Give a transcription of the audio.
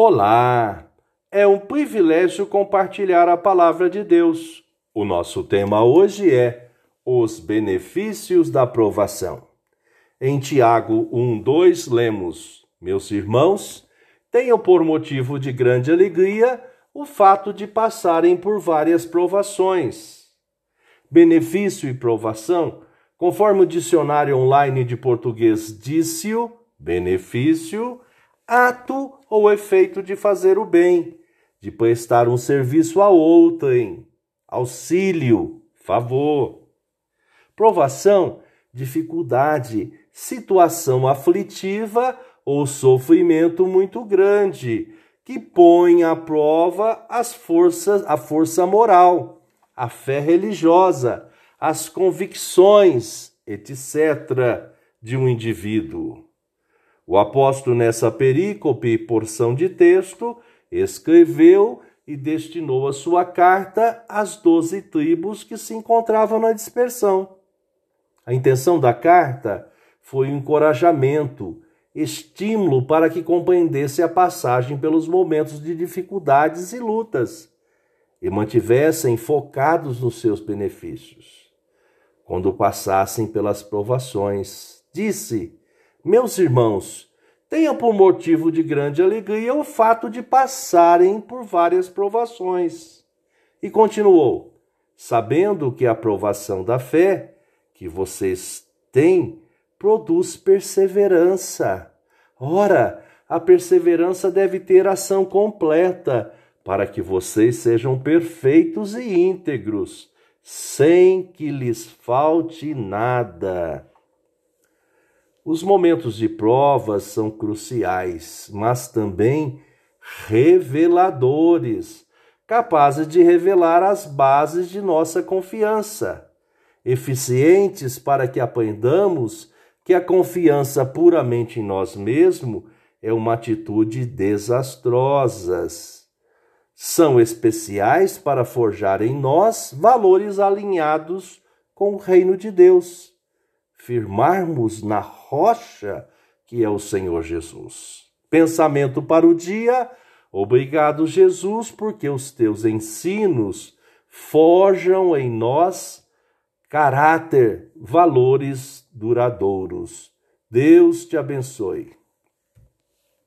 Olá! É um privilégio compartilhar a palavra de Deus. O nosso tema hoje é os benefícios da aprovação. Em Tiago 1:2 lemos: Meus irmãos, tenham por motivo de grande alegria o fato de passarem por várias provações. Benefício e provação, conforme o dicionário online de português disse-o, benefício ato ou efeito de fazer o bem, de prestar um serviço a outrem, auxílio, favor. Provação, dificuldade, situação aflitiva ou sofrimento muito grande, que põe à prova as forças, a força moral, a fé religiosa, as convicções, etc., de um indivíduo. O apóstolo, nessa perícope, porção de texto, escreveu e destinou a sua carta às doze tribos que se encontravam na dispersão. A intenção da carta foi um encorajamento, estímulo para que compreendesse a passagem pelos momentos de dificuldades e lutas e mantivessem focados nos seus benefícios. Quando passassem pelas provações, disse: meus irmãos, tenham por motivo de grande alegria o fato de passarem por várias provações. E continuou: sabendo que a aprovação da fé que vocês têm produz perseverança. Ora, a perseverança deve ter ação completa, para que vocês sejam perfeitos e íntegros, sem que lhes falte nada. Os momentos de provas são cruciais, mas também reveladores, capazes de revelar as bases de nossa confiança, eficientes para que aprendamos que a confiança puramente em nós mesmos é uma atitude desastrosa. São especiais para forjar em nós valores alinhados com o reino de Deus firmarmos na rocha que é o Senhor Jesus. Pensamento para o dia. Obrigado, Jesus, porque os teus ensinos forjam em nós caráter, valores duradouros. Deus te abençoe.